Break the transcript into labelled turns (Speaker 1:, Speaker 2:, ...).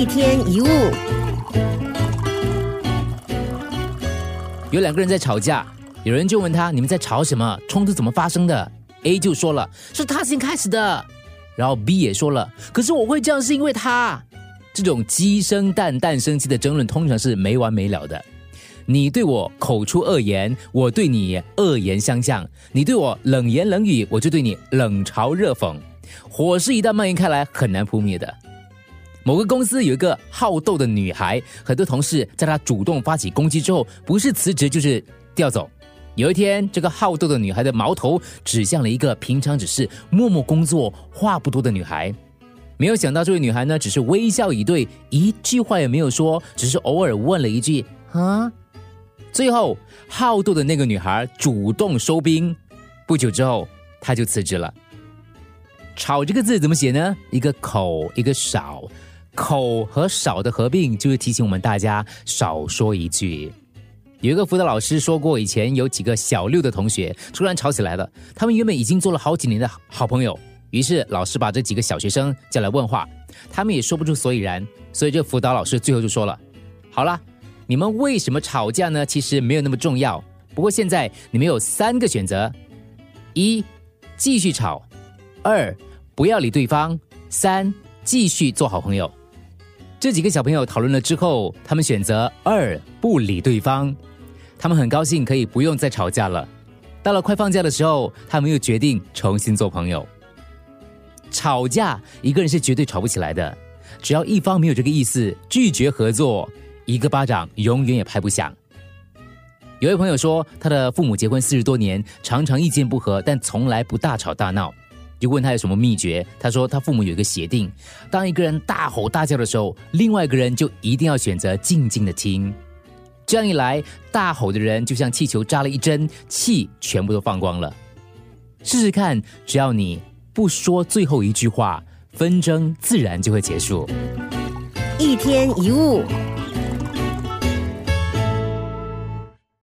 Speaker 1: 一天一物，
Speaker 2: 有两个人在吵架，有人就问他：“你们在吵什么？冲突怎么发生的？”A 就说了：“是他先开始的。”然后 B 也说了：“可是我会这样是因为他。”这种鸡生蛋，蛋生鸡的争论通常是没完没了的。你对我口出恶言，我对你恶言相向；你对我冷言冷语，我就对你冷嘲热讽。火势一旦蔓延开来，很难扑灭的。某个公司有一个好斗的女孩，很多同事在她主动发起攻击之后，不是辞职就是调走。有一天，这个好斗的女孩的矛头指向了一个平常只是默默工作、话不多的女孩。没有想到，这位女孩呢，只是微笑以对，一句话也没有说，只是偶尔问了一句：“啊。”最后，好斗的那个女孩主动收兵。不久之后，她就辞职了。吵这个字怎么写呢？一个口，一个少。口和少的合并，就是提醒我们大家少说一句。有一个辅导老师说过，以前有几个小六的同学突然吵起来了。他们原本已经做了好几年的好朋友，于是老师把这几个小学生叫来问话，他们也说不出所以然。所以这辅导老师最后就说了：“好了，你们为什么吵架呢？其实没有那么重要。不过现在你们有三个选择：一，继续吵；二，不要理对方；三，继续做好朋友。”这几个小朋友讨论了之后，他们选择二不理对方。他们很高兴可以不用再吵架了。到了快放假的时候，他们又决定重新做朋友。吵架一个人是绝对吵不起来的，只要一方没有这个意思，拒绝合作，一个巴掌永远也拍不响。有位朋友说，他的父母结婚四十多年，常常意见不合，但从来不大吵大闹。就问他有什么秘诀，他说他父母有一个协定，当一个人大吼大叫的时候，另外一个人就一定要选择静静的听。这样一来，大吼的人就像气球扎了一针，气全部都放光了。试试看，只要你不说最后一句话，纷争自然就会结束。
Speaker 1: 一天一物。